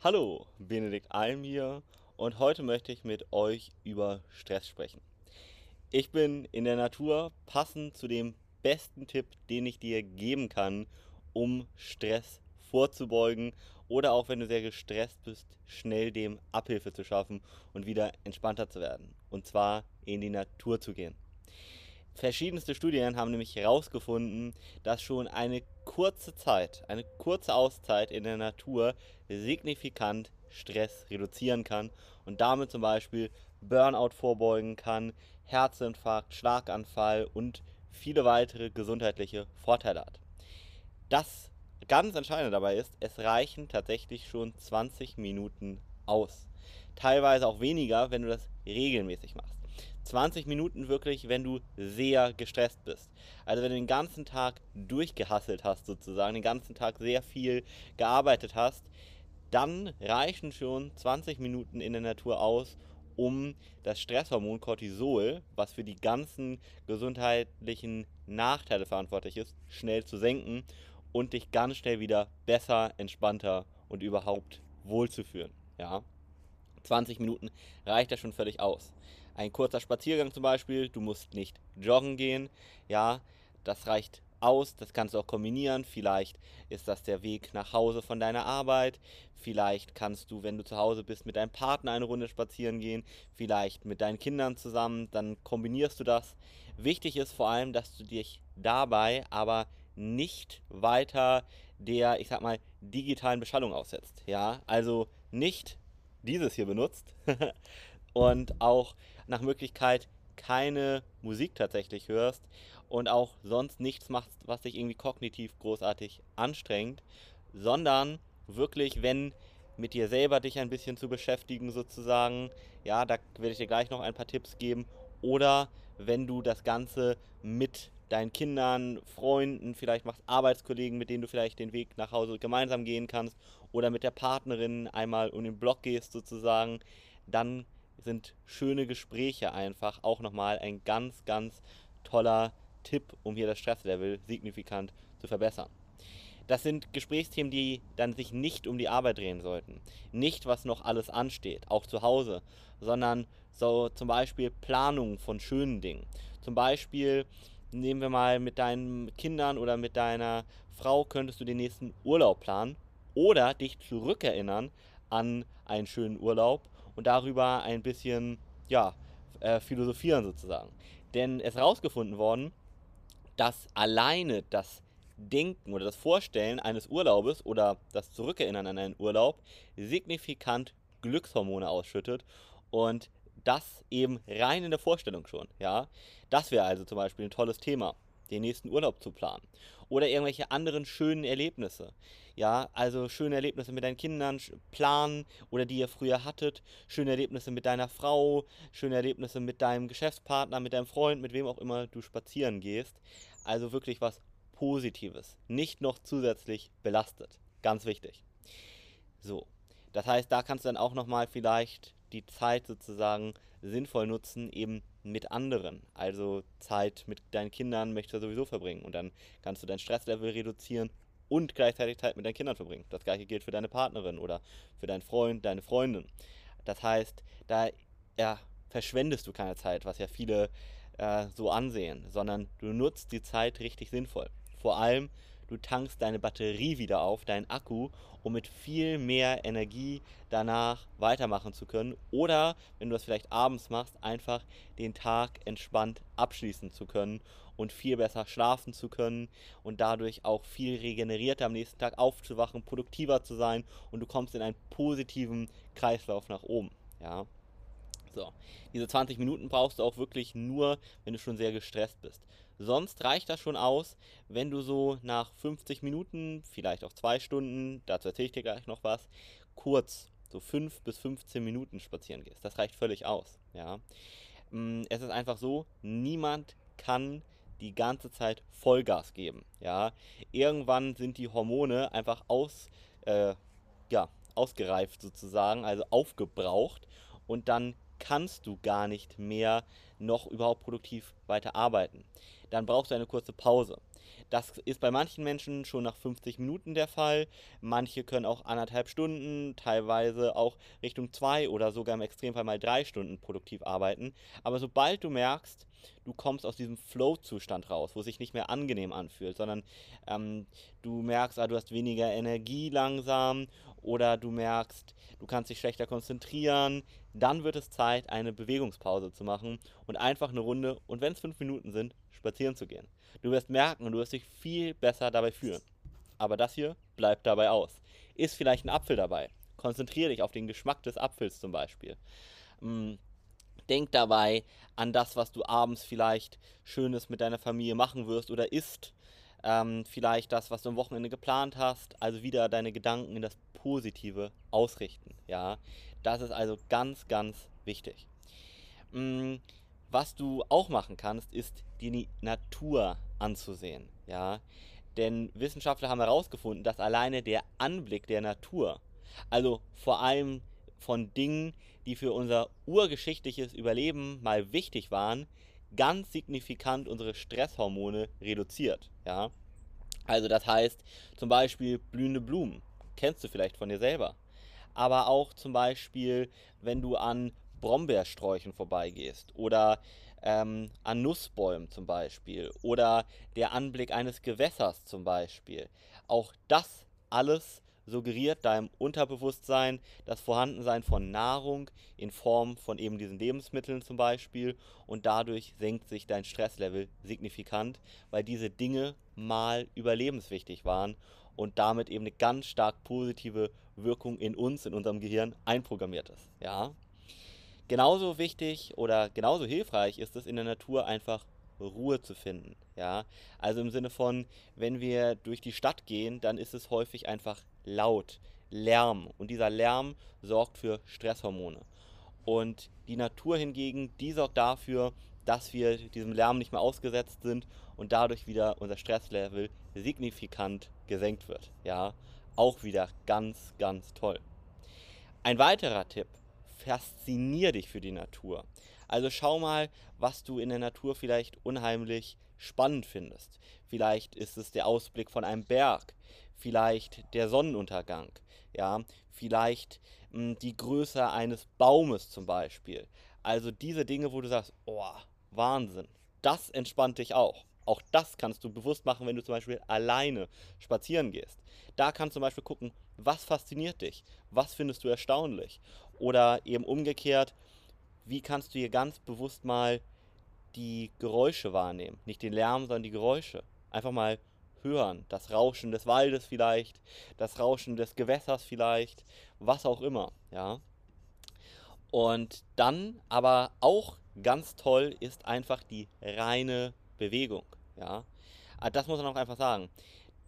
Hallo, Benedikt Alm hier und heute möchte ich mit euch über Stress sprechen. Ich bin in der Natur passend zu dem besten Tipp, den ich dir geben kann, um Stress vorzubeugen oder auch wenn du sehr gestresst bist, schnell dem Abhilfe zu schaffen und wieder entspannter zu werden. Und zwar in die Natur zu gehen. Verschiedenste Studien haben nämlich herausgefunden, dass schon eine kurze Zeit, eine kurze Auszeit in der Natur signifikant Stress reduzieren kann und damit zum Beispiel Burnout vorbeugen kann, Herzinfarkt, Schlaganfall und viele weitere gesundheitliche Vorteile hat. Das ganz Entscheidende dabei ist, es reichen tatsächlich schon 20 Minuten aus. Teilweise auch weniger, wenn du das regelmäßig machst. 20 Minuten wirklich, wenn du sehr gestresst bist. Also wenn du den ganzen Tag durchgehasselt hast sozusagen, den ganzen Tag sehr viel gearbeitet hast, dann reichen schon 20 Minuten in der Natur aus, um das Stresshormon Cortisol, was für die ganzen gesundheitlichen Nachteile verantwortlich ist, schnell zu senken und dich ganz schnell wieder besser, entspannter und überhaupt wohlzufühlen. Ja? 20 Minuten reicht das schon völlig aus. Ein kurzer Spaziergang zum Beispiel, du musst nicht joggen gehen, ja, das reicht aus, das kannst du auch kombinieren. Vielleicht ist das der Weg nach Hause von deiner Arbeit. Vielleicht kannst du, wenn du zu Hause bist, mit deinem Partner eine Runde spazieren gehen. Vielleicht mit deinen Kindern zusammen. Dann kombinierst du das. Wichtig ist vor allem, dass du dich dabei aber nicht weiter der, ich sag mal, digitalen Beschallung aussetzt. Ja, also nicht dieses hier benutzt. Und auch nach Möglichkeit keine Musik tatsächlich hörst und auch sonst nichts machst, was dich irgendwie kognitiv großartig anstrengt, sondern wirklich, wenn mit dir selber dich ein bisschen zu beschäftigen sozusagen, ja, da werde ich dir gleich noch ein paar Tipps geben, oder wenn du das Ganze mit deinen Kindern, Freunden, vielleicht machst Arbeitskollegen, mit denen du vielleicht den Weg nach Hause gemeinsam gehen kannst oder mit der Partnerin einmal um den Block gehst sozusagen, dann sind schöne Gespräche einfach auch nochmal ein ganz, ganz toller Tipp, um hier das Stresslevel signifikant zu verbessern. Das sind Gesprächsthemen, die dann sich nicht um die Arbeit drehen sollten. Nicht, was noch alles ansteht, auch zu Hause, sondern so zum Beispiel Planung von schönen Dingen. Zum Beispiel, nehmen wir mal mit deinen Kindern oder mit deiner Frau, könntest du den nächsten Urlaub planen oder dich zurückerinnern an einen schönen Urlaub und darüber ein bisschen, ja, äh, philosophieren sozusagen. Denn es ist herausgefunden worden, dass alleine das Denken oder das Vorstellen eines Urlaubes oder das Zurückerinnern an einen Urlaub signifikant Glückshormone ausschüttet und das eben rein in der Vorstellung schon, ja. Das wäre also zum Beispiel ein tolles Thema, den nächsten Urlaub zu planen. Oder irgendwelche anderen schönen Erlebnisse. Ja, also schöne Erlebnisse mit deinen Kindern planen oder die ihr früher hattet. Schöne Erlebnisse mit deiner Frau, schöne Erlebnisse mit deinem Geschäftspartner, mit deinem Freund, mit wem auch immer du spazieren gehst. Also wirklich was Positives. Nicht noch zusätzlich belastet. Ganz wichtig. So. Das heißt, da kannst du dann auch nochmal vielleicht die Zeit sozusagen sinnvoll nutzen, eben mit anderen. Also Zeit mit deinen Kindern möchtest du sowieso verbringen und dann kannst du dein Stresslevel reduzieren und gleichzeitig Zeit mit deinen Kindern verbringen. Das gleiche gilt für deine Partnerin oder für deinen Freund, deine Freundin. Das heißt, da ja, verschwendest du keine Zeit, was ja viele äh, so ansehen, sondern du nutzt die Zeit richtig sinnvoll. Vor allem, du tankst deine Batterie wieder auf, deinen Akku, um mit viel mehr Energie danach weitermachen zu können. Oder, wenn du das vielleicht abends machst, einfach den Tag entspannt abschließen zu können und viel besser schlafen zu können und dadurch auch viel regenerierter am nächsten Tag aufzuwachen, produktiver zu sein und du kommst in einen positiven Kreislauf nach oben. Ja. So, diese 20 Minuten brauchst du auch wirklich nur, wenn du schon sehr gestresst bist. Sonst reicht das schon aus, wenn du so nach 50 Minuten, vielleicht auch zwei Stunden, dazu erzähle ich dir gleich noch was, kurz, so 5 bis 15 Minuten spazieren gehst. Das reicht völlig aus. Ja. Mm, es ist einfach so, niemand kann die ganze Zeit Vollgas geben. Ja. Irgendwann sind die Hormone einfach aus, äh, ja, ausgereift sozusagen, also aufgebraucht und dann kannst du gar nicht mehr noch überhaupt produktiv weiter arbeiten. Dann brauchst du eine kurze Pause. Das ist bei manchen Menschen schon nach 50 Minuten der Fall. Manche können auch anderthalb Stunden, teilweise auch Richtung zwei oder sogar im Extremfall mal drei Stunden produktiv arbeiten. Aber sobald du merkst, du kommst aus diesem Flow-Zustand raus, wo es sich nicht mehr angenehm anfühlt, sondern ähm, du merkst, ah, du hast weniger Energie langsam oder du merkst, du kannst dich schlechter konzentrieren, dann wird es Zeit, eine Bewegungspause zu machen und einfach eine Runde, und wenn es fünf Minuten sind, spazieren zu gehen. Du wirst merken und du wirst dich viel besser dabei fühlen. Aber das hier bleibt dabei aus. Ist vielleicht ein Apfel dabei. Konzentriere dich auf den Geschmack des Apfels zum Beispiel. Hm, denk dabei an das, was du abends vielleicht Schönes mit deiner Familie machen wirst oder isst. Ähm, vielleicht das, was du am Wochenende geplant hast. Also wieder deine Gedanken in das Positive ausrichten. Ja, das ist also ganz, ganz wichtig. Hm, was du auch machen kannst, ist die Natur anzusehen. Ja? Denn Wissenschaftler haben herausgefunden, dass alleine der Anblick der Natur, also vor allem von Dingen, die für unser urgeschichtliches Überleben mal wichtig waren, ganz signifikant unsere Stresshormone reduziert. Ja? Also das heißt zum Beispiel blühende Blumen, kennst du vielleicht von dir selber. Aber auch zum Beispiel, wenn du an Brombeersträuchen vorbeigehst oder ähm, an Nussbäumen zum Beispiel oder der Anblick eines Gewässers zum Beispiel. Auch das alles suggeriert deinem Unterbewusstsein das Vorhandensein von Nahrung in Form von eben diesen Lebensmitteln zum Beispiel und dadurch senkt sich dein Stresslevel signifikant, weil diese Dinge mal überlebenswichtig waren und damit eben eine ganz stark positive Wirkung in uns, in unserem Gehirn einprogrammiert ist. Ja? Genauso wichtig oder genauso hilfreich ist es in der Natur einfach Ruhe zu finden. Ja? Also im Sinne von, wenn wir durch die Stadt gehen, dann ist es häufig einfach laut, Lärm. Und dieser Lärm sorgt für Stresshormone. Und die Natur hingegen, die sorgt dafür, dass wir diesem Lärm nicht mehr ausgesetzt sind und dadurch wieder unser Stresslevel signifikant gesenkt wird. Ja, auch wieder ganz, ganz toll. Ein weiterer Tipp faszinier dich für die Natur. Also schau mal, was du in der Natur vielleicht unheimlich spannend findest. Vielleicht ist es der Ausblick von einem Berg, vielleicht der Sonnenuntergang, ja, vielleicht mh, hm, die Größe eines Baumes zum Beispiel. Also diese Dinge, wo du sagst, oh, Wahnsinn, das entspannt dich auch. Auch das kannst du bewusst machen, wenn du zum Beispiel alleine spazieren gehst. Da kannst du zum Beispiel gucken, was fasziniert dich, was findest du erstaunlich. Oder eben umgekehrt, wie kannst du hier ganz bewusst mal die Geräusche wahrnehmen. Nicht den Lärm, sondern die Geräusche. Einfach mal hören. Das Rauschen des Waldes vielleicht, das Rauschen des Gewässers vielleicht, was auch immer. Ja. Und dann aber auch ganz toll ist einfach die reine Bewegung. Ja. Ah, das muss man auch einfach sagen.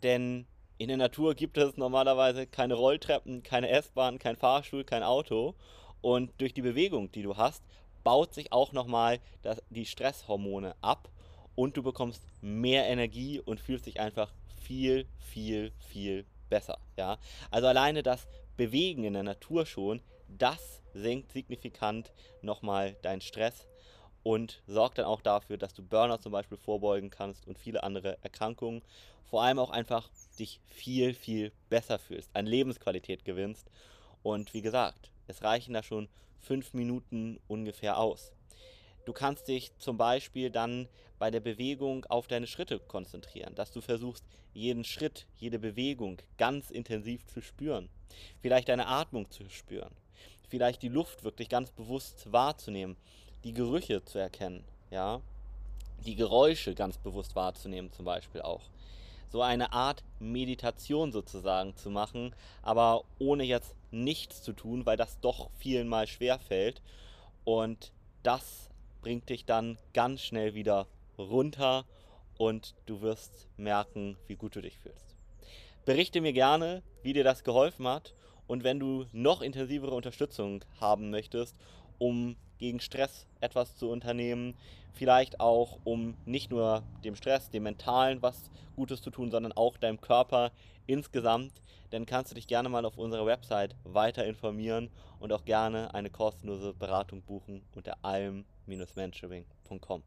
Denn in der Natur gibt es normalerweise keine Rolltreppen, keine S-Bahn, kein Fahrstuhl, kein Auto. Und durch die Bewegung, die du hast, baut sich auch nochmal die Stresshormone ab und du bekommst mehr Energie und fühlst dich einfach viel, viel, viel besser. Ja? Also alleine das Bewegen in der Natur schon, das senkt signifikant nochmal deinen Stress und sorgt dann auch dafür, dass du Burnout zum Beispiel vorbeugen kannst und viele andere Erkrankungen. Vor allem auch einfach dich viel, viel besser fühlst, an Lebensqualität gewinnst. Und wie gesagt, es reichen da schon fünf Minuten ungefähr aus. Du kannst dich zum Beispiel dann bei der Bewegung auf deine Schritte konzentrieren, dass du versuchst, jeden Schritt, jede Bewegung ganz intensiv zu spüren. Vielleicht deine Atmung zu spüren. Vielleicht die Luft wirklich ganz bewusst wahrzunehmen die Gerüche zu erkennen, ja, die Geräusche ganz bewusst wahrzunehmen zum Beispiel auch. So eine Art Meditation sozusagen zu machen, aber ohne jetzt nichts zu tun, weil das doch vielen mal schwer fällt. Und das bringt dich dann ganz schnell wieder runter und du wirst merken, wie gut du dich fühlst. Berichte mir gerne, wie dir das geholfen hat und wenn du noch intensivere Unterstützung haben möchtest, um gegen Stress etwas zu unternehmen. Vielleicht auch, um nicht nur dem Stress, dem Mentalen was Gutes zu tun, sondern auch deinem Körper insgesamt. Dann kannst du dich gerne mal auf unserer Website weiter informieren und auch gerne eine kostenlose Beratung buchen unter alm-mentoring.com.